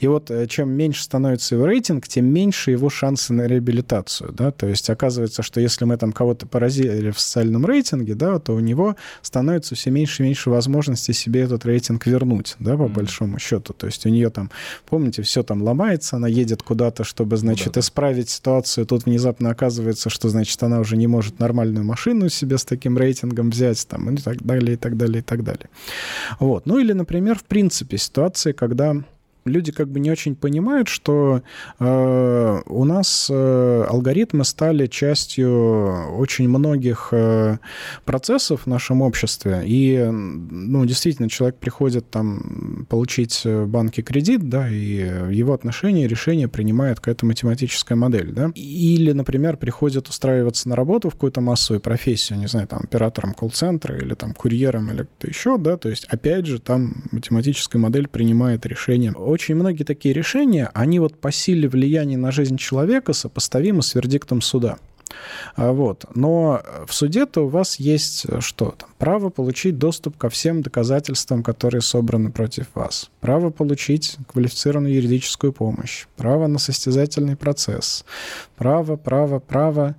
и вот э, чем меньше становится его рейтинг, тем меньше его шансы на реабилитацию, да, то есть оказывается, что если мы там кого-то поразили в социальном рейтинге, да, то у него становится все меньше и меньше возможности себе этот рейтинг вернуть, да, по mm-hmm. большому счету, то есть у нее там, помните, все там ломается, она едет куда-то, чтобы, значит, да, исправить ситуацию, тут внезапно оказывается, что, значит, она уже не может нормальную машину себе с таким рейтингом взять, там, и так далее, и так далее, и так далее. Вот. Ну или, например, в принципе, ситуации, когда люди как бы не очень понимают, что э, у нас алгоритмы стали частью очень многих процессов в нашем обществе, и, ну, действительно, человек приходит там получить в банке кредит, да, и его отношение, решение принимает какая-то математическая модель, да, или, например, приходит устраиваться на работу в какую-то массовую профессию, не знаю, там, оператором колл-центра или там курьером или кто еще, да, то есть, опять же, там математическая модель принимает решение. Очень многие такие решения, они вот по силе влияния на жизнь человека сопоставимы с вердиктом суда. А, вот. Но в суде-то у вас есть э, что? Там, право получить доступ ко всем доказательствам, которые собраны против вас. Право получить квалифицированную юридическую помощь. Право на состязательный процесс. Право, право, право.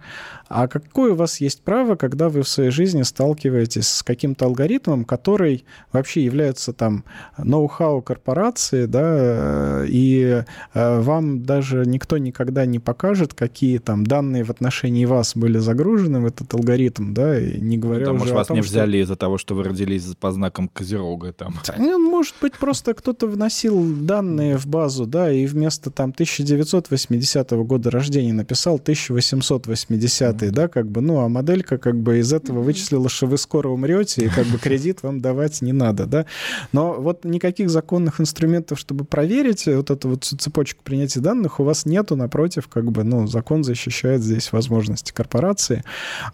А какое у вас есть право, когда вы в своей жизни сталкиваетесь с каким-то алгоритмом, который вообще является там ноу-хау корпорации, да, и э, вам даже никто никогда не покажет, какие там данные в отношении вас были загружены в этот алгоритм, да, и не говоря Потому уже что вас том, не взяли что... из-за того, что вы родились по знакам Козерога там. Ну, может быть, просто кто-то вносил данные в базу, да, и вместо там 1980 года рождения написал 1880 mm-hmm. да, как бы, ну, а моделька как бы из этого вычислила, что вы скоро умрете, и как бы кредит вам давать не надо, да. Но вот никаких законных инструментов, чтобы проверить вот эту вот цепочку принятия данных у вас нету, напротив, как бы, ну, закон защищает здесь возможности корпорации.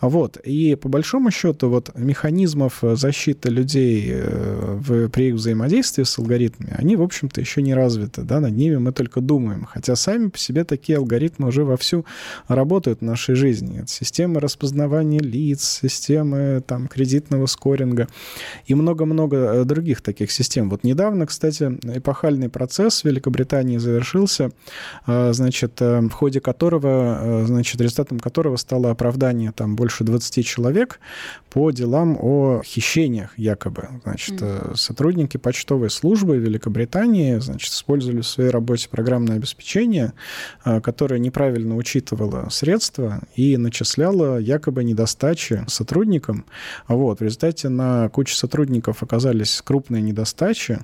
Вот. И по большому счету вот механизмов защиты людей э, в, при их взаимодействии с алгоритмами, они, в общем-то, еще не развиты, да, над ними мы только думаем. Хотя сами по себе такие алгоритмы уже вовсю работают в нашей жизни. Это системы распознавания лиц, системы там, кредитного скоринга и много-много э, других таких систем. Вот недавно, кстати, эпохальный процесс в Великобритании завершился, э, значит, э, в ходе которого, значит, результатом которого стало оправдание там больше 20 человек по делам о хищениях якобы. Значит, mm. сотрудники почтовой службы Великобритании, значит, использовали в своей работе программное обеспечение, которое неправильно учитывало средства и начисляло якобы недостачи сотрудникам. Вот. В результате на куче сотрудников оказались крупные недостачи.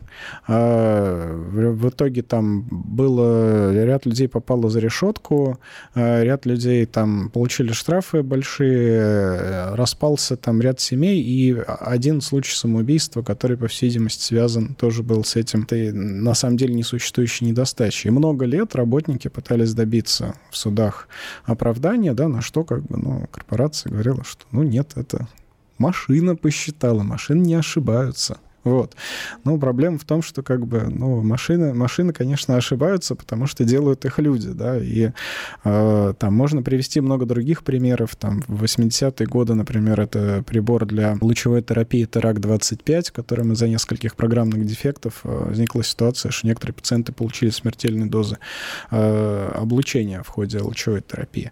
А, в итоге там было... Ряд людей попало за решетку, а, ряд людей там получили штрафы большие, распался там ряд семей, и один случай самоубийства, который, по всей видимости, связан тоже был с этим, это на самом деле несуществующей недостачей. И много лет работники пытались добиться в судах оправдания, да, на что как бы, ну, корпорация говорила, что, ну, нет, это машина посчитала, машины не ошибаются. Вот. Но проблема в том, что как бы, ну, машины, машины, конечно, ошибаются, потому что делают их люди, да, и э, там можно привести много других примеров. Там в 80-е годы, например, это прибор для лучевой терапии Терак-25, которым из-за нескольких программных дефектов э, возникла ситуация, что некоторые пациенты получили смертельные дозы э, облучения в ходе лучевой терапии.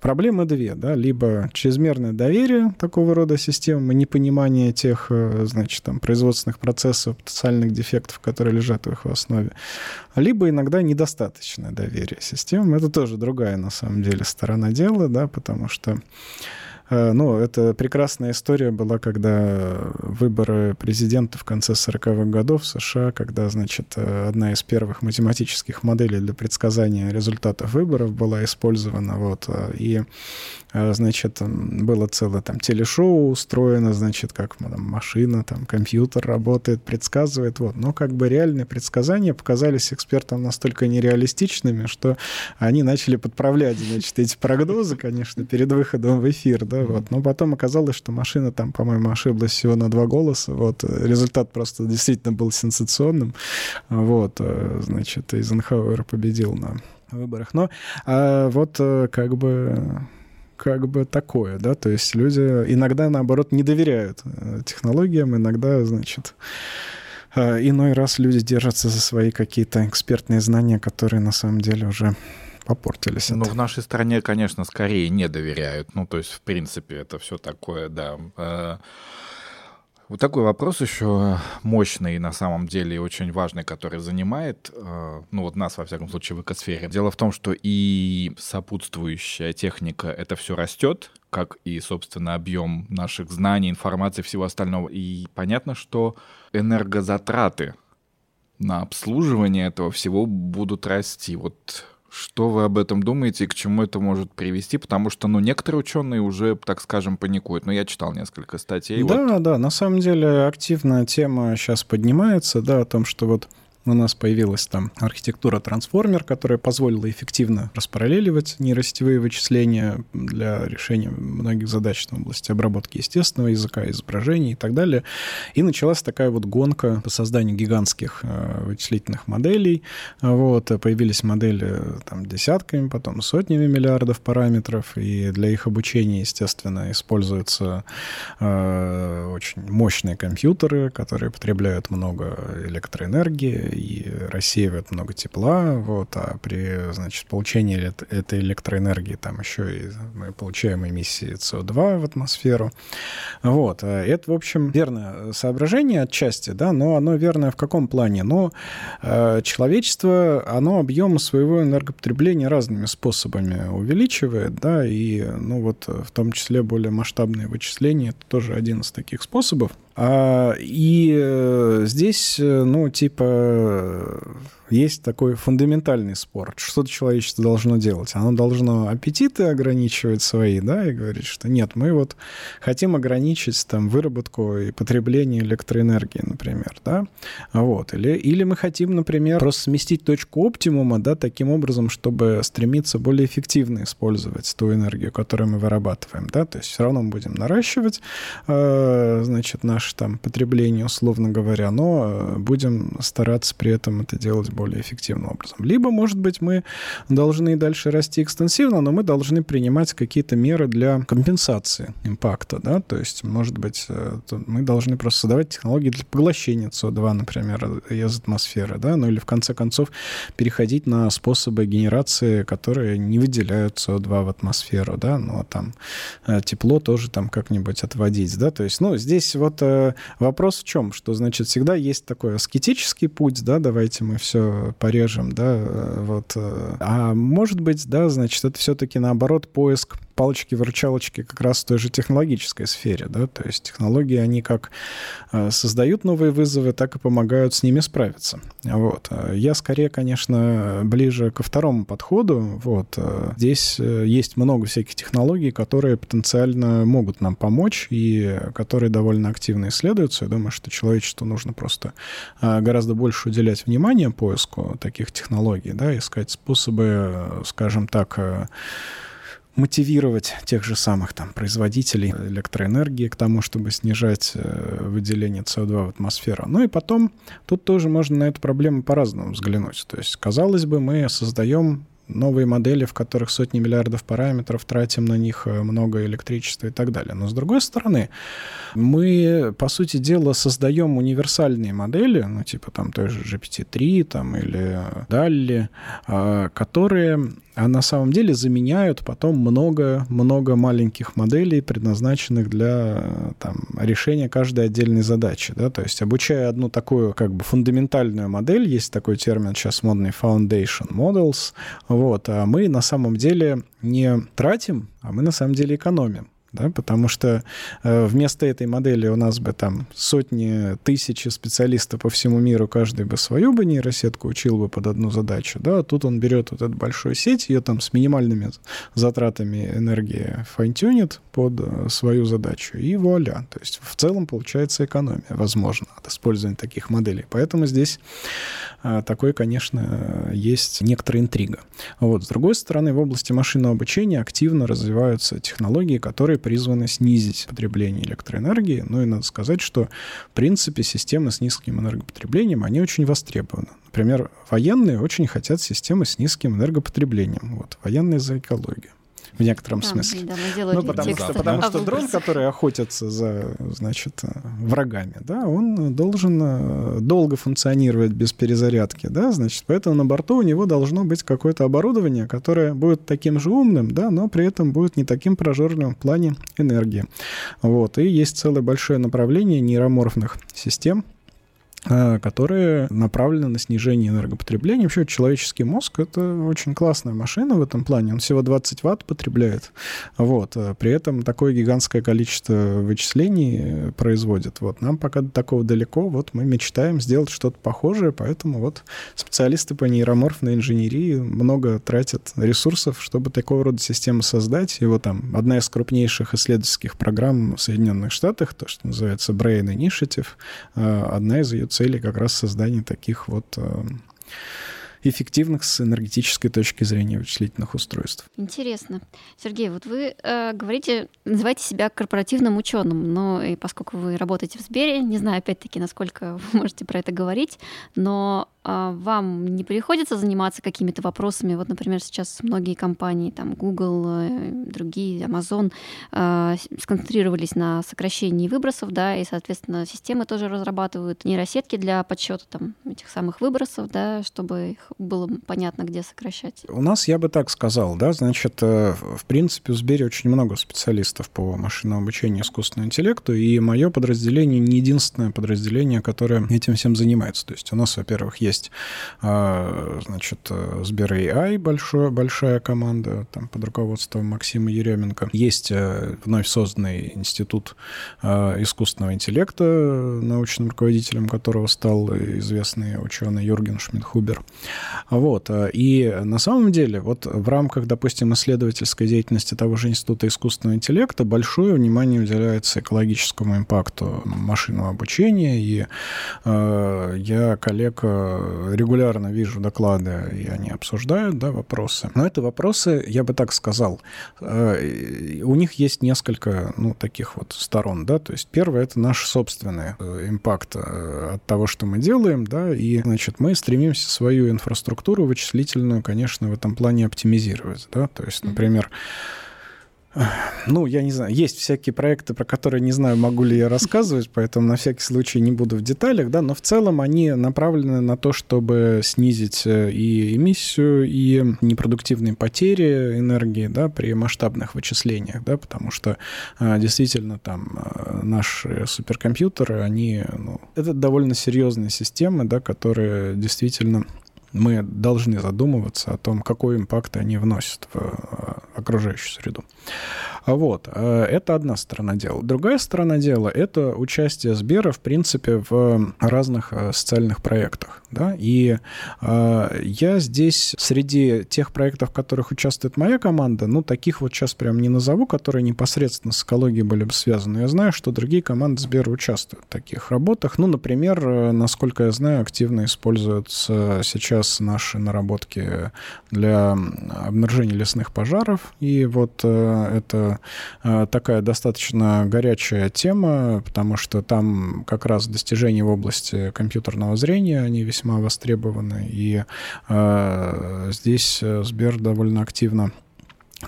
Проблемы две, да, либо чрезмерное доверие такого рода системам и непонимание тех, э, значит, там, производственных процессов, потенциальных дефектов, которые лежат в их основе, либо иногда недостаточное доверие системам. Это тоже другая, на самом деле, сторона дела, да, потому что ну, это прекрасная история была, когда выборы президента в конце 40-х годов в США, когда, значит, э, одна из первых математических моделей для предсказания результатов выборов была использована, вот, э, и, значит, было целое там телешоу устроено, значит, как там, машина, там, компьютер работает, предсказывает, вот, но как бы реальные предсказания показались экспертам настолько нереалистичными, что они начали подправлять, значит, эти прогнозы, конечно, перед выходом в эфир, да, да, вот. Но потом оказалось, что машина там, по-моему, ошиблась всего на два голоса, вот. Результат просто действительно был сенсационным, вот. Э, значит, Эйзенхауэр победил на выборах. Но а вот э, как бы как бы такое, да, то есть люди иногда, наоборот, не доверяют э, технологиям, иногда, значит, иной раз люди держатся за свои какие-то экспертные знания, которые на самом деле уже попортились. Ну, в нашей стране, конечно, скорее не доверяют. Ну, то есть, в принципе, это все такое, да. Э, вот такой вопрос еще мощный на самом деле и очень важный, который занимает, э, ну вот нас, во всяком случае, в экосфере. Дело в том, что и сопутствующая техника, это все растет, как и, собственно, объем наших знаний, информации, всего остального. И понятно, что энергозатраты на обслуживание этого всего будут расти. Вот Что вы об этом думаете и к чему это может привести? Потому что, ну, некоторые ученые уже, так скажем, паникуют. Но ну, я читал несколько статей. Да, вот. да, на самом деле активная тема сейчас поднимается, да, о том, что вот у нас появилась там архитектура трансформер, которая позволила эффективно распараллеливать нейросетевые вычисления для решения многих задач в области обработки естественного языка, изображений и так далее. И началась такая вот гонка по созданию гигантских э, вычислительных моделей. Вот, появились модели там десятками, потом сотнями миллиардов параметров, и для их обучения, естественно, используются э, очень мощные компьютеры, которые потребляют много электроэнергии, и рассеивает много тепла, вот, а при, значит, получении этой электроэнергии там еще и мы получаем эмиссии СО2 в атмосферу. Вот. А это, в общем, верное соображение отчасти, да, но оно верное в каком плане? Но э, человечество, оно объем своего энергопотребления разными способами увеличивает, да, и, ну, вот в том числе более масштабные вычисления, это тоже один из таких способов. А, и э, здесь, э, ну, типа, есть такой фундаментальный спор. Что человечество должно делать? Оно должно аппетиты ограничивать свои, да, и говорить, что нет, мы вот хотим ограничить там выработку и потребление электроэнергии, например, да, вот. Или, или мы хотим, например, просто сместить точку оптимума, да, таким образом, чтобы стремиться более эффективно использовать ту энергию, которую мы вырабатываем, да, то есть все равно мы будем наращивать, э, значит, наше там потребление, условно говоря, но э, будем стараться при этом это делать более эффективным образом. Либо, может быть, мы должны дальше расти экстенсивно, но мы должны принимать какие-то меры для компенсации импакта, да, то есть, может быть, э, мы должны просто создавать технологии для поглощения СО2, например, из атмосферы, да, ну или в конце концов переходить на способы генерации, которые не выделяют СО2 в атмосферу, да, но там э, тепло тоже там как-нибудь отводить, да, то есть, ну, здесь вот э, вопрос в чем, что, значит, всегда есть такой аскетический путь, да, давайте мы все порежем, да, э, вот. Э. А может быть, да, значит, это все-таки наоборот поиск палочки-выручалочки как раз в той же технологической сфере, да, то есть технологии, они как э, создают новые вызовы, так и помогают с ними справиться. Вот. Я скорее, конечно, ближе ко второму подходу, вот. Здесь есть много всяких технологий, которые потенциально могут нам помочь и которые довольно активно исследуются. Я думаю, что человечеству нужно просто гораздо больше уделять внимание поиску таких технологий, да, искать способы, скажем так, мотивировать тех же самых там производителей электроэнергии к тому, чтобы снижать э, выделение СО2 в атмосферу. Ну и потом тут тоже можно на эту проблему по-разному взглянуть. То есть, казалось бы, мы создаем новые модели, в которых сотни миллиардов параметров, тратим на них э, много электричества и так далее. Но с другой стороны, мы, по сути дела, создаем универсальные модели, ну, типа там той же GPT-3 там, или а, которые а на самом деле заменяют потом много-много маленьких моделей, предназначенных для там, решения каждой отдельной задачи. Да? То есть обучая одну такую как бы фундаментальную модель, есть такой термин сейчас модный foundation models, вот, а мы на самом деле не тратим, а мы на самом деле экономим да, потому что э, вместо этой модели у нас бы там сотни, тысячи специалистов по всему миру, каждый бы свою бы нейросетку учил бы под одну задачу, да, а тут он берет вот эту большую сеть, ее там с минимальными затратами энергии файнтюнит под э, свою задачу, и вуаля, то есть в целом получается экономия, возможно, от использования таких моделей. Поэтому здесь э, такой, конечно, есть некоторая интрига. Вот. С другой стороны, в области машинного обучения активно развиваются технологии, которые призваны снизить потребление электроэнергии. Ну и надо сказать, что, в принципе, системы с низким энергопотреблением, они очень востребованы. Например, военные очень хотят системы с низким энергопотреблением. Вот, военные за экологию в некотором да, смысле. Да, ну, потому что, потому что дрон, который охотится за, значит, врагами, да, он должен э, долго функционировать без перезарядки, да, значит, поэтому на борту у него должно быть какое-то оборудование, которое будет таким же умным, да, но при этом будет не таким прожорливым в плане энергии. Вот, и есть целое большое направление нейроморфных систем, которые направлены на снижение энергопотребления. Вообще человеческий мозг — это очень классная машина в этом плане. Он всего 20 ватт потребляет. Вот. Э, при этом такое гигантское количество вычислений производит. Вот. Нам пока до такого далеко. Вот мы мечтаем сделать что-то похожее, поэтому вот специалисты по нейроморфной инженерии много тратят ресурсов, чтобы такого рода системы создать. И вот там одна из крупнейших исследовательских программ в Соединенных Штатах, то, что называется Brain Initiative, э, одна из ее целей как раз создание таких вот э, эффективных с энергетической точки зрения вычислительных устройств. Интересно. Сергей, вот вы э, говорите, называете себя корпоративным ученым, но и поскольку вы работаете в Сбере, не знаю, опять-таки, насколько вы можете про это говорить, но а вам не приходится заниматься какими-то вопросами? Вот, например, сейчас многие компании, там Google, э, другие, Amazon, а, сконцентрировались на сокращении выбросов, да, и, соответственно, системы тоже разрабатывают нейросетки для подсчета там этих самых выбросов, да, чтобы их было понятно, где сокращать. У нас, я бы так сказал, да, значит, э, в принципе, в Сбере очень много специалистов по машинному обучению искусственному интеллекту, и мое подразделение не единственное подразделение, которое этим всем занимается. То есть у нас, во-первых, есть а, значит, Сбер AI большой, большая команда там, под руководством Максима Еременко. Есть э, вновь созданный институт а, искусственного интеллекта, научным руководителем которого стал известный ученый Юрген Шмидхубер. Вот. Э, и на самом деле, вот в рамках, допустим, исследовательской деятельности того же Института искусственного интеллекта большое внимание уделяется экологическому импакту машинного обучения, и э, я коллег регулярно вижу доклады, и они обсуждают да, вопросы. Но это вопросы, я бы так сказал, э, у них есть несколько ну, таких вот сторон. Да? То есть первое — это наш собственный э, импакт э, от того, что мы делаем, да, и, значит, мы стремимся свою инфраструктуру вычислительную, конечно, в этом плане оптимизировать. Да? То есть, например, mm-hmm ну, я не знаю, есть всякие проекты, про которые не знаю, могу ли я рассказывать, поэтому на всякий случай не буду в деталях, да, но в целом они направлены на то, чтобы снизить э, и эмиссию, и непродуктивные потери энергии, да, при масштабных вычислениях, да, потому что а, действительно там наши суперкомпьютеры, они, ну, это довольно серьезные системы, да, которые действительно мы должны задумываться о том, какой импакт они вносят в э, окружающую среду. Вот, э, это одна сторона дела. Другая сторона дела — это участие Сбера, в принципе, в разных э, социальных проектах. Да? И э, я здесь среди тех проектов, в которых участвует моя команда, ну, таких вот сейчас прям не назову, которые непосредственно с экологией были бы связаны. Я знаю, что другие команды Сбера участвуют в таких работах. Ну, например, насколько я знаю, активно используются сейчас наши наработки для обнаружения лесных пожаров. И вот это Э, такая достаточно горячая тема, потому что там как раз достижения в области компьютерного зрения, они весьма востребованы, и э, здесь Сбер довольно активно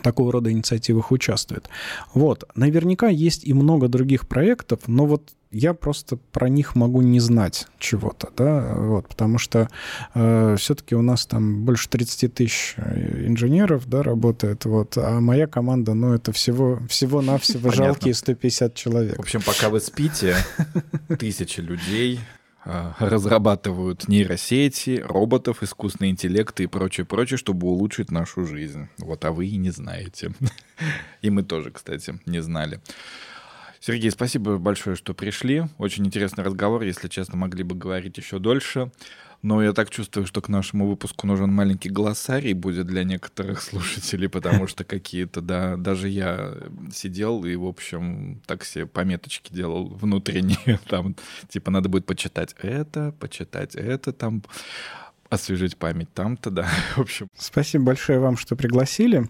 такого рода инициативах участвует. Вот. Наверняка есть и много других проектов, но вот я просто про них могу не знать чего-то, да, вот, потому что э, все-таки у нас там больше 30 тысяч э, инженеров, да, работает, вот, а моя команда, ну, это всего, всего-навсего жалкие 150 человек. В общем, пока вы спите, тысячи людей э, разрабатывают нейросети, роботов, искусственный интеллект и прочее, прочее, чтобы улучшить нашу жизнь. Вот, а вы и не знаете. И мы тоже, кстати, не знали. Сергей, спасибо большое, что пришли. Очень интересный разговор. Если честно, могли бы говорить еще дольше. Но я так чувствую, что к нашему выпуску нужен маленький глоссарий будет для некоторых слушателей, потому что какие-то, да, даже я сидел и, в общем, так себе пометочки делал внутренние, там, типа, надо будет почитать это, почитать это, там, освежить память там-то, да, в общем. Спасибо большое вам, что пригласили.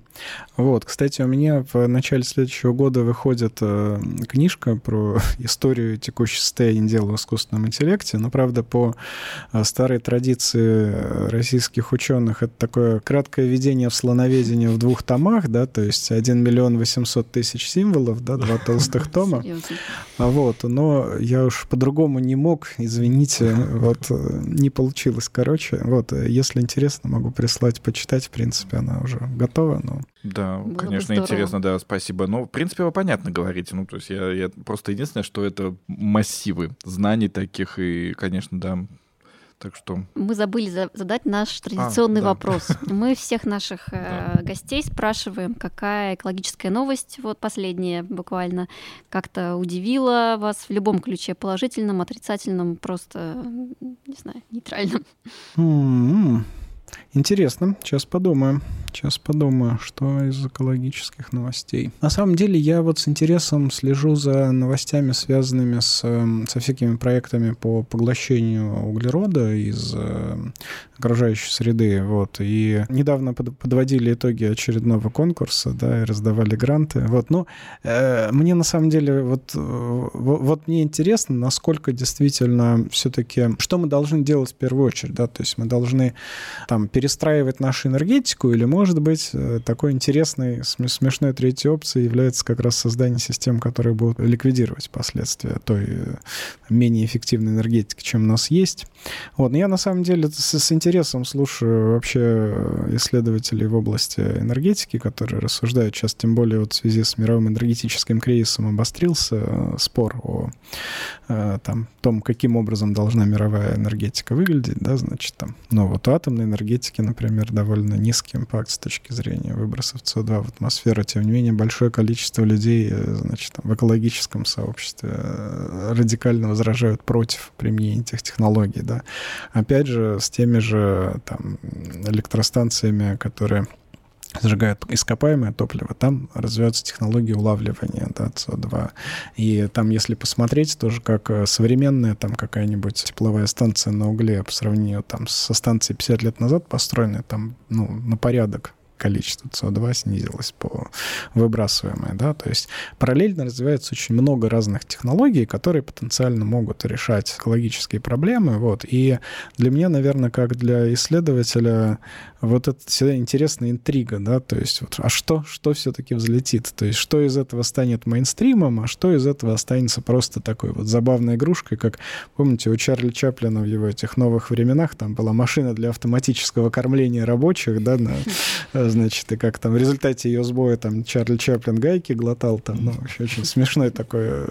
Вот, кстати, у меня в начале следующего года выходит э, книжка про историю текущего состояния дела в искусственном интеллекте, но, правда, по э, старой традиции российских ученых это такое краткое введение в слоноведение в двух томах, да, то есть 1 миллион 800 тысяч символов, да, два толстых тома. Вот, но я уж по-другому не мог, извините, вот э, не получилось, короче. Вот, э, если интересно, могу прислать почитать. В принципе, она уже готова. Но... Да, Было конечно, интересно, да, спасибо. Но, в принципе, вы понятно говорите. Ну, то есть я, я просто единственное, что это массивы знаний таких, и, конечно, да, так что... Мы забыли за задать наш традиционный а, да. вопрос. Мы всех наших э, да. гостей спрашиваем, какая экологическая новость, вот последняя буквально, как-то удивила вас в любом ключе, положительном, отрицательном, просто, не знаю, нейтральном. Mm-hmm. Интересно, сейчас подумаем. Сейчас подумаю, что из экологических новостей. На самом деле я вот с интересом слежу за новостями, связанными с, эм, со всякими проектами по поглощению углерода из э, окружающей среды. Вот. И недавно под, подводили итоги очередного конкурса, да, и раздавали гранты. Вот. Ну, э, мне на самом деле вот, вот, вот мне интересно, насколько действительно все-таки, что мы должны делать в первую очередь, да, то есть мы должны там перестраивать нашу энергетику или, может быть, э, такой интересной, смешной третьей опцией является как раз создание систем, которые будут ликвидировать последствия той э, менее эффективной энергетики, чем у нас есть. Вот. Но я на самом деле с, с интересом слушаю вообще э, исследователей в области энергетики, которые рассуждают сейчас, тем более вот в связи с мировым энергетическим кризисом обострился спор о там, том, каким образом должна мировая энергетика выглядеть, да, значит, там, ну вот у атомной энергетики, например, довольно низкий импакт с точки зрения выбросов СО2 в атмосферу, тем не менее большое количество людей, э, значит, там, в экологическом сообществе э, радикально возражают против применения этих технологий, да. Опять же, с теми же там электростанциями, которые сжигают ископаемое топливо, там развиваются технологии улавливания да, СО2. И там, если посмотреть, тоже как э, современная там какая-нибудь тепловая станция на угле по сравнению там со станцией 50 лет назад построенной, там ну, на порядок количество СО2 снизилось по выбрасываемой, да, то есть параллельно развивается очень много разных технологий, которые потенциально могут решать экологические проблемы, вот, и для меня, наверное, как для исследователя, вот это всегда интересная интрига, да, то есть вот, а что, что все-таки взлетит, то есть что из этого станет мейнстримом, а что из этого останется просто такой вот забавной игрушкой, как, помните, у Чарли Чаплина в его этих новых временах там была машина для автоматического кормления рабочих, да, на, значит, и как там в результате ее сбоя там Чарли Чаплин гайки глотал, там, ну, вообще очень смешной такой,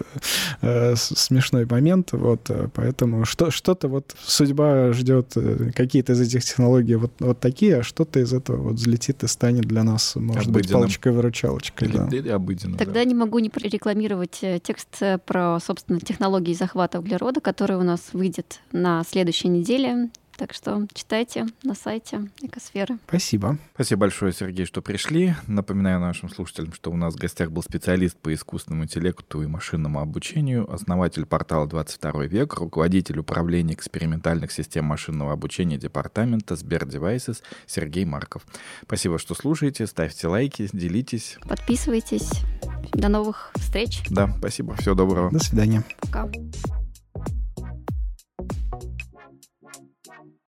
э, смешной момент, вот, э, поэтому что, что-то вот судьба ждет, э, какие-то из этих технологий вот, вот такие, а что-то из этого вот взлетит и станет для нас, может быть, палочкой-выручалочкой. Или, да. или обыденно. Тогда да. не могу не рекламировать э, текст э, про, собственно, технологии захвата углерода, который у нас выйдет на следующей неделе. Так что читайте на сайте Экосферы. Спасибо. Спасибо большое, Сергей, что пришли. Напоминаю нашим слушателям, что у нас в гостях был специалист по искусственному интеллекту и машинному обучению, основатель портала 22 век, руководитель управления экспериментальных систем машинного обучения департамента Сбер Devices Сергей Марков. Спасибо, что слушаете. Ставьте лайки, делитесь. Подписывайтесь. До новых встреч. Да, спасибо. Всего доброго. До свидания. Пока.